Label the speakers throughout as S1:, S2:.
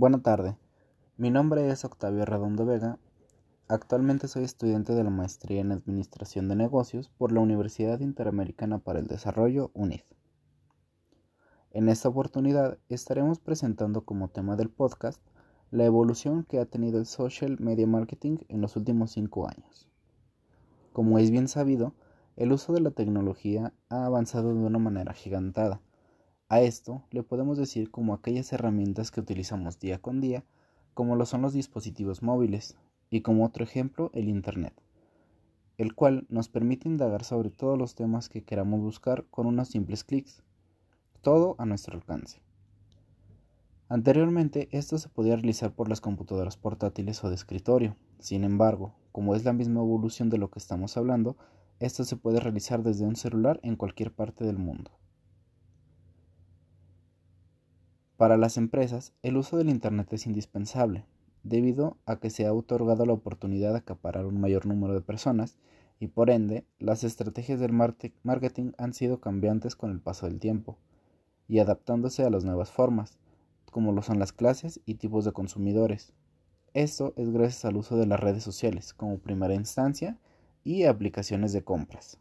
S1: Buena tarde, mi nombre es Octavio Redondo Vega. Actualmente soy estudiante de la maestría en Administración de Negocios por la Universidad Interamericana para el Desarrollo, UNID. En esta oportunidad estaremos presentando como tema del podcast la evolución que ha tenido el social media marketing en los últimos cinco años. Como es bien sabido, el uso de la tecnología ha avanzado de una manera gigantada a esto le podemos decir como aquellas herramientas que utilizamos día con día, como lo son los dispositivos móviles, y como otro ejemplo el Internet, el cual nos permite indagar sobre todos los temas que queramos buscar con unos simples clics, todo a nuestro alcance. Anteriormente esto se podía realizar por las computadoras portátiles o de escritorio, sin embargo, como es la misma evolución de lo que estamos hablando, esto se puede realizar desde un celular en cualquier parte del mundo. Para las empresas, el uso del Internet es indispensable, debido a que se ha otorgado la oportunidad de acaparar un mayor número de personas y por ende las estrategias del marketing han sido cambiantes con el paso del tiempo y adaptándose a las nuevas formas, como lo son las clases y tipos de consumidores. Esto es gracias al uso de las redes sociales como primera instancia y aplicaciones de compras.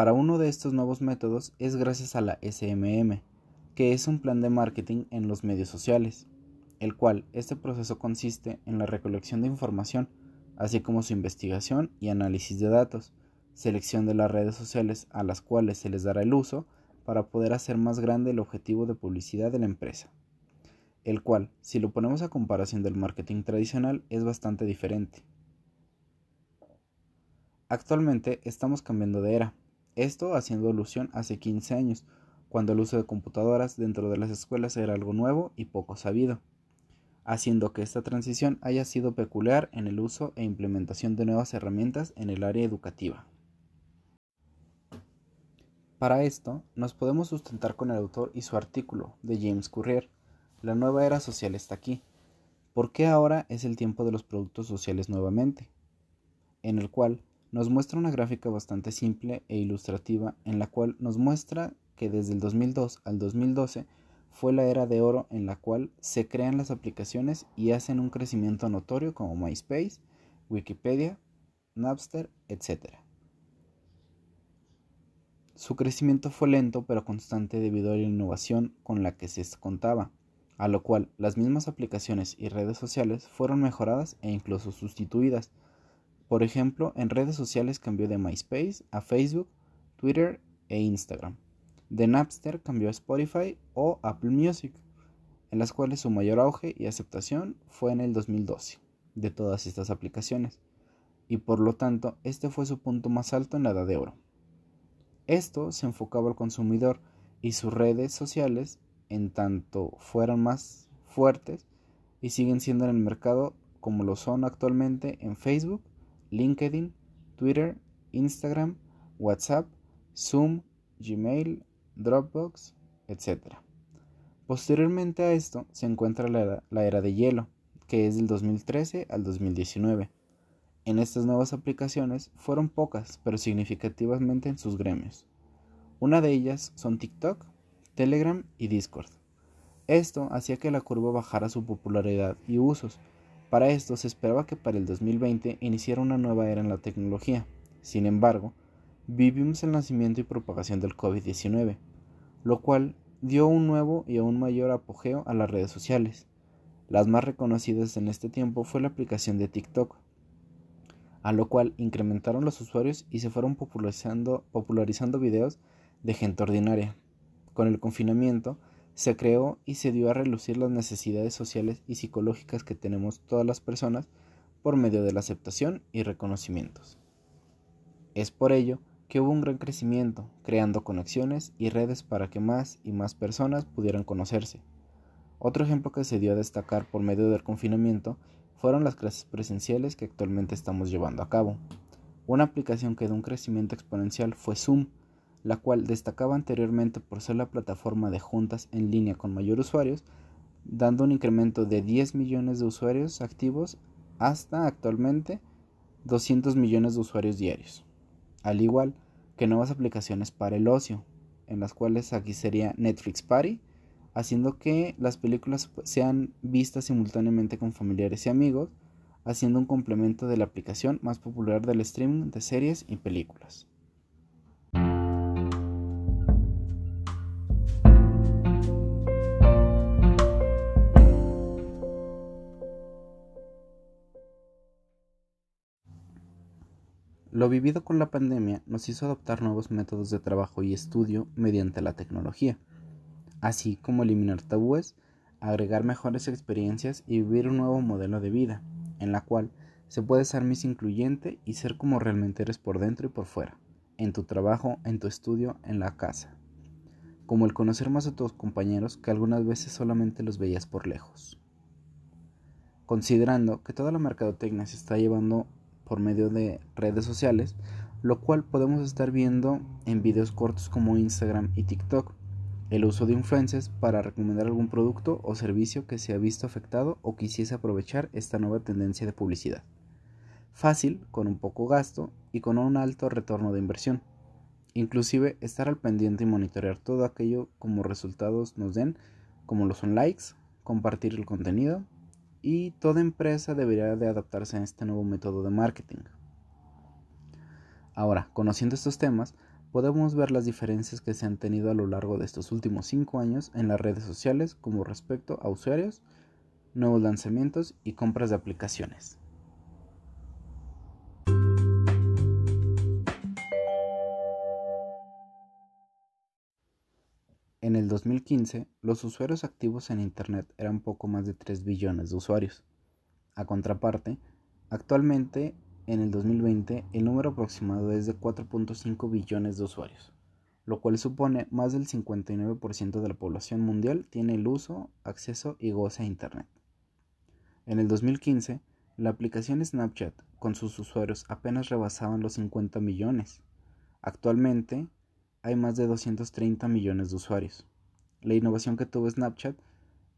S1: Para uno de estos nuevos métodos es gracias a la SMM, que es un plan de marketing en los medios sociales, el cual este proceso consiste en la recolección de información, así como su investigación y análisis de datos, selección de las redes sociales a las cuales se les dará el uso para poder hacer más grande el objetivo de publicidad de la empresa, el cual, si lo ponemos a comparación del marketing tradicional, es bastante diferente. Actualmente estamos cambiando de era, esto haciendo alusión hace 15 años, cuando el uso de computadoras dentro de las escuelas era algo nuevo y poco sabido, haciendo que esta transición haya sido peculiar en el uso e implementación de nuevas herramientas en el área educativa. Para esto, nos podemos sustentar con el autor y su artículo de James Currier, La nueva era social está aquí. ¿Por qué ahora es el tiempo de los productos sociales nuevamente? En el cual nos muestra una gráfica bastante simple e ilustrativa en la cual nos muestra que desde el 2002 al 2012 fue la era de oro en la cual se crean las aplicaciones y hacen un crecimiento notorio como MySpace, Wikipedia, Napster, etc. Su crecimiento fue lento pero constante debido a la innovación con la que se contaba, a lo cual las mismas aplicaciones y redes sociales fueron mejoradas e incluso sustituidas, por ejemplo, en redes sociales cambió de MySpace a Facebook, Twitter e Instagram. De Napster cambió a Spotify o Apple Music, en las cuales su mayor auge y aceptación fue en el 2012 de todas estas aplicaciones, y por lo tanto este fue su punto más alto en la edad de oro. Esto se enfocaba al consumidor y sus redes sociales en tanto fueron más fuertes y siguen siendo en el mercado como lo son actualmente en Facebook LinkedIn, Twitter, Instagram, WhatsApp, Zoom, Gmail, Dropbox, etc. Posteriormente a esto se encuentra la era, de hielo, que es del 2013 al 2019. En estas nuevas aplicaciones fueron pocas, pero significativamente en sus gremios. Una de ellas son TikTok, Telegram y Discord. Esto hacía que la curva bajara su popularidad y usos, para esto se esperaba que para el 2020 iniciara una nueva era en la tecnología. Sin embargo, vivimos el nacimiento y propagación del COVID-19, lo cual dio un nuevo y aún mayor apogeo a las redes sociales. Las más reconocidas en este tiempo fue la aplicación de TikTok, a lo cual incrementaron los usuarios y se fueron popularizando, popularizando videos de gente ordinaria. Con el confinamiento, se creó y se dio a relucir las necesidades sociales y psicológicas que tenemos todas las personas por medio de la aceptación y reconocimientos. Es por ello que hubo un gran crecimiento, creando conexiones y redes para que más y más personas pudieran conocerse. Otro ejemplo que se dio a destacar por medio del confinamiento fueron las clases presenciales que actualmente estamos llevando a cabo. Una aplicación que dio un crecimiento exponencial fue Zoom, la cual destacaba anteriormente por ser la plataforma de juntas en línea con mayor usuarios, dando un incremento de 10 millones de usuarios activos hasta actualmente 200 millones de usuarios diarios, al igual que nuevas aplicaciones para el ocio, en las cuales aquí sería Netflix Party, haciendo que las películas sean vistas simultáneamente con familiares y amigos, haciendo un complemento de la aplicación más popular del streaming de series y películas. Lo vivido con la pandemia nos hizo adoptar nuevos métodos de trabajo y estudio mediante la tecnología, así como eliminar tabúes, agregar mejores experiencias y vivir un nuevo modelo de vida, en la cual se puede ser más incluyente y ser como realmente eres por dentro y por fuera, en tu trabajo, en tu estudio, en la casa, como el conocer más a tus compañeros que algunas veces solamente los veías por lejos. Considerando que toda la mercadotecnia se está llevando por medio de redes sociales, lo cual podemos estar viendo en videos cortos como Instagram y TikTok. El uso de influencers para recomendar algún producto o servicio que se ha visto afectado o quisiese aprovechar esta nueva tendencia de publicidad. Fácil, con un poco gasto y con un alto retorno de inversión. Inclusive estar al pendiente y monitorear todo aquello como resultados nos den, como lo son likes, compartir el contenido, y toda empresa debería de adaptarse a este nuevo método de marketing. Ahora, conociendo estos temas, podemos ver las diferencias que se han tenido a lo largo de estos últimos cinco años en las redes sociales como respecto a usuarios, nuevos lanzamientos y compras de aplicaciones. En el 2015, los usuarios activos en Internet eran poco más de 3 billones de usuarios. A contraparte, actualmente, en el 2020, el número aproximado es de 4.5 billones de usuarios, lo cual supone más del 59% de la población mundial tiene el uso, acceso y goce a Internet. En el 2015, la aplicación Snapchat con sus usuarios apenas rebasaban los 50 millones. Actualmente, hay más de 230 millones de usuarios. La innovación que tuvo Snapchat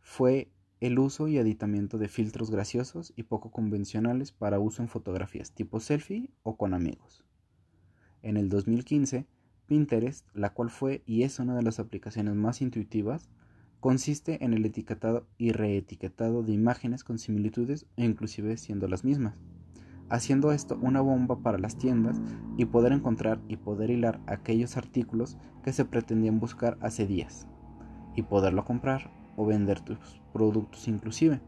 S1: fue el uso y aditamiento de filtros graciosos y poco convencionales para uso en fotografías tipo selfie o con amigos. En el 2015, Pinterest, la cual fue y es una de las aplicaciones más intuitivas, consiste en el etiquetado y reetiquetado de imágenes con similitudes e inclusive siendo las mismas haciendo esto una bomba para las tiendas y poder encontrar y poder hilar aquellos artículos que se pretendían buscar hace días y poderlo comprar o vender tus productos inclusive.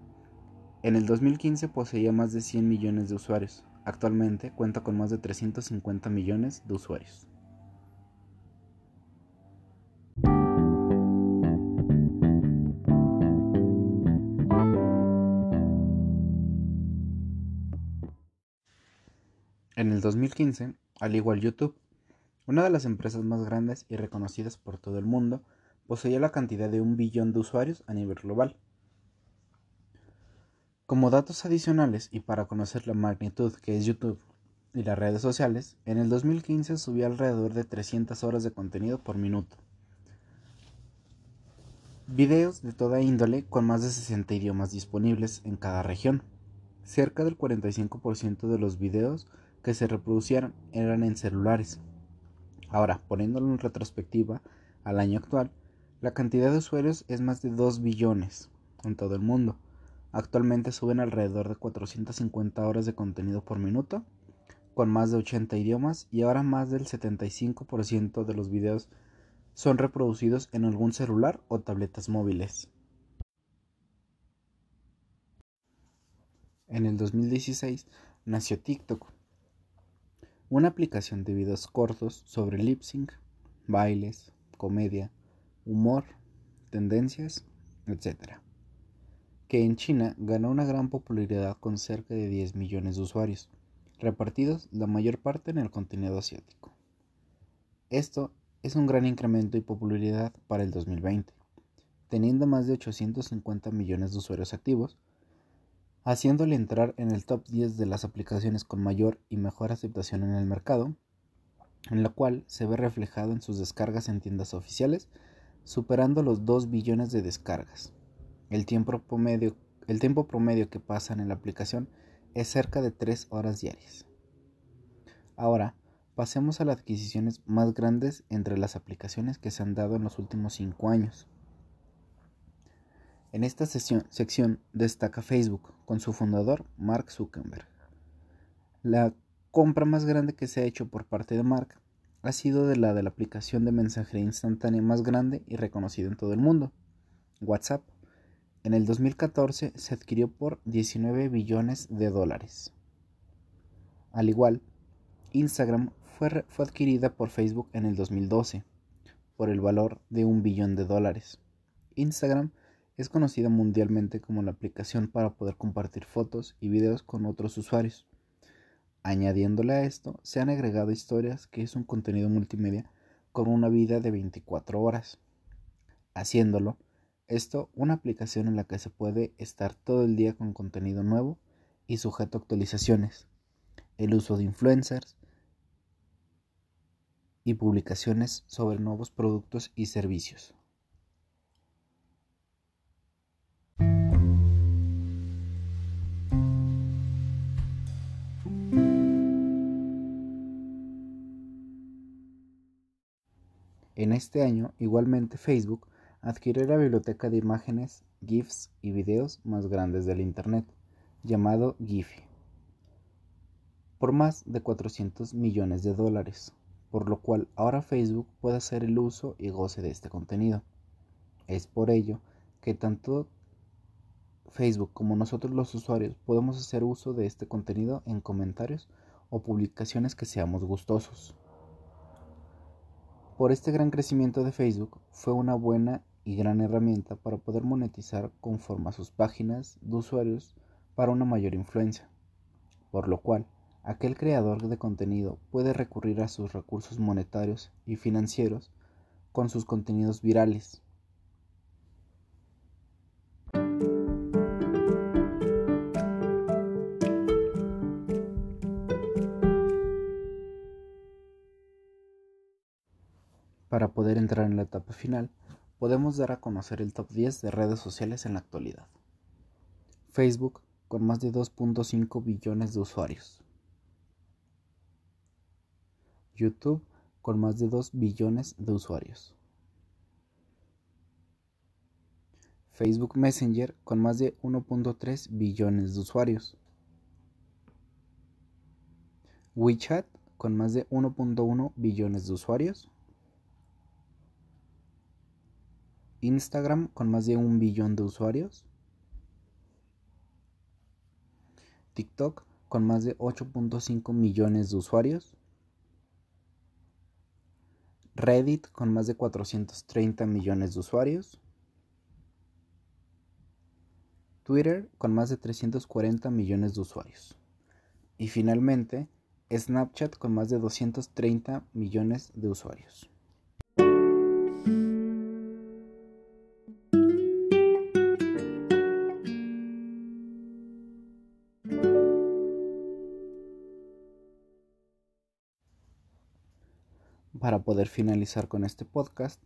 S1: En el 2015 poseía más de 100 millones de usuarios, actualmente cuenta con más de 350 millones de usuarios. 2015, al igual YouTube, una de las empresas más grandes y reconocidas por todo el mundo, poseía la cantidad de un billón de usuarios a nivel global. Como datos adicionales y para conocer la magnitud que es YouTube y las redes sociales, en el 2015 subía alrededor de 300 horas de contenido por minuto. Videos de toda índole con más de 60 idiomas disponibles en cada región. Cerca del 45% de los videos que se reproducieron eran en celulares. Ahora, poniéndolo en retrospectiva al año actual, la cantidad de usuarios es más de 2 billones en todo el mundo. Actualmente suben alrededor de 450 horas de contenido por minuto, con más de 80 idiomas y ahora más del 75% de los videos son reproducidos en algún celular o tabletas móviles. En el 2016 nació TikTok, una aplicación de videos cortos sobre lip sync, bailes, comedia, humor, tendencias, etc. Que en China ganó una gran popularidad con cerca de 10 millones de usuarios, repartidos la mayor parte en el continente asiático. Esto es un gran incremento y popularidad para el 2020, teniendo más de 850 millones de usuarios activos, haciéndole entrar en el top 10 de las aplicaciones con mayor y mejor aceptación en el mercado, en la cual se ve reflejado en sus descargas en tiendas oficiales, superando los 2 billones de descargas. El tiempo promedio, el tiempo promedio que pasan en la aplicación es cerca de 3 horas diarias. Ahora, pasemos a las adquisiciones más grandes entre las aplicaciones que se han dado en los últimos cinco años. En esta sección destaca Facebook con su fundador Mark Zuckerberg. La compra más grande que se ha hecho por parte de Mark ha sido de la de la aplicación de mensajería instantánea más grande y reconocida en todo el mundo, WhatsApp. En el 2014 se adquirió por 19 billones de dólares. Al igual, Instagram fue, fue adquirida por Facebook en el 2012 por el valor de un billón de dólares. Instagram es conocida mundialmente como la aplicación para poder compartir fotos y videos con otros usuarios. Añadiéndole a esto, se han agregado historias que es un contenido multimedia con una vida de 24 horas. Haciéndolo, esto una aplicación en la que se puede estar todo el día con contenido nuevo y sujeto a actualizaciones, el uso de influencers y publicaciones sobre nuevos productos y servicios. En este año, igualmente Facebook adquirió la biblioteca de imágenes, GIFs y videos más grandes del Internet, llamado Giphy, por más de 400 millones de dólares, por lo cual ahora Facebook puede hacer el uso y goce de este contenido. Es por ello que tanto Facebook como nosotros los usuarios podemos hacer uso de este contenido en comentarios o publicaciones que seamos gustosos. Por este gran crecimiento de Facebook fue una buena y gran herramienta para poder monetizar conforme a sus páginas de usuarios para una mayor influencia, por lo cual aquel creador de contenido puede recurrir a sus recursos monetarios y financieros con sus contenidos virales. Para poder entrar en la etapa final, podemos dar a conocer el top 10 de redes sociales en la actualidad. Facebook, con más de 2.5 billones de usuarios. YouTube, con más de 2 billones de usuarios. Facebook Messenger, con más de 1.3 billones de usuarios. WeChat, con más de 1.1 billones de usuarios. Instagram con más de un billón de usuarios. TikTok con más de 8.5 millones de usuarios. Reddit con más de 430 millones de usuarios. Twitter con más de 340 millones de usuarios. Y finalmente, Snapchat con más de 230 millones de usuarios. Para poder finalizar con este podcast,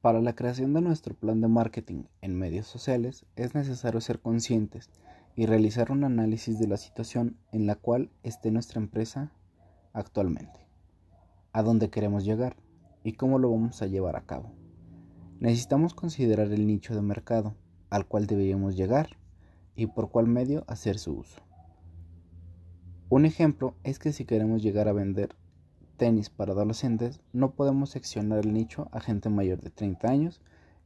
S1: para la creación de nuestro plan de marketing en medios sociales es necesario ser conscientes y realizar un análisis de la situación en la cual esté nuestra empresa actualmente, a dónde queremos llegar y cómo lo vamos a llevar a cabo. Necesitamos considerar el nicho de mercado al cual deberíamos llegar y por cuál medio hacer su uso. Un ejemplo es que si queremos llegar a vender tenis para adolescentes, no podemos seccionar el nicho a gente mayor de 30 años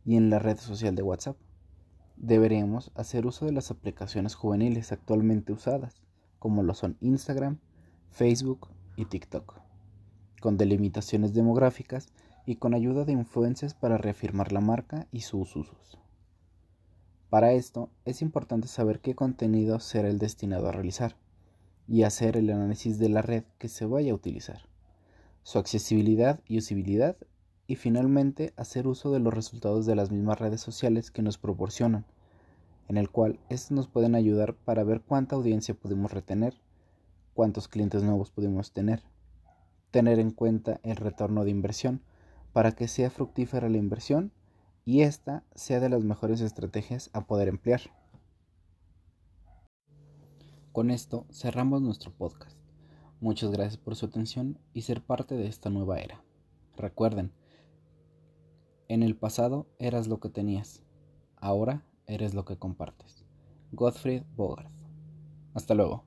S1: y en la red social de WhatsApp. Deberíamos hacer uso de las aplicaciones juveniles actualmente usadas, como lo son Instagram, Facebook y TikTok, con delimitaciones demográficas y con ayuda de influencias para reafirmar la marca y sus usos. Para esto es importante saber qué contenido será el destinado a realizar y hacer el análisis de la red que se vaya a utilizar su accesibilidad y usabilidad y finalmente hacer uso de los resultados de las mismas redes sociales que nos proporcionan, en el cual estos nos pueden ayudar para ver cuánta audiencia podemos retener, cuántos clientes nuevos podemos tener, tener en cuenta el retorno de inversión para que sea fructífera la inversión y esta sea de las mejores estrategias a poder emplear. Con esto cerramos nuestro podcast. Muchas gracias por su atención y ser parte de esta nueva era. Recuerden, en el pasado eras lo que tenías, ahora eres lo que compartes. Gottfried Bogart. Hasta luego.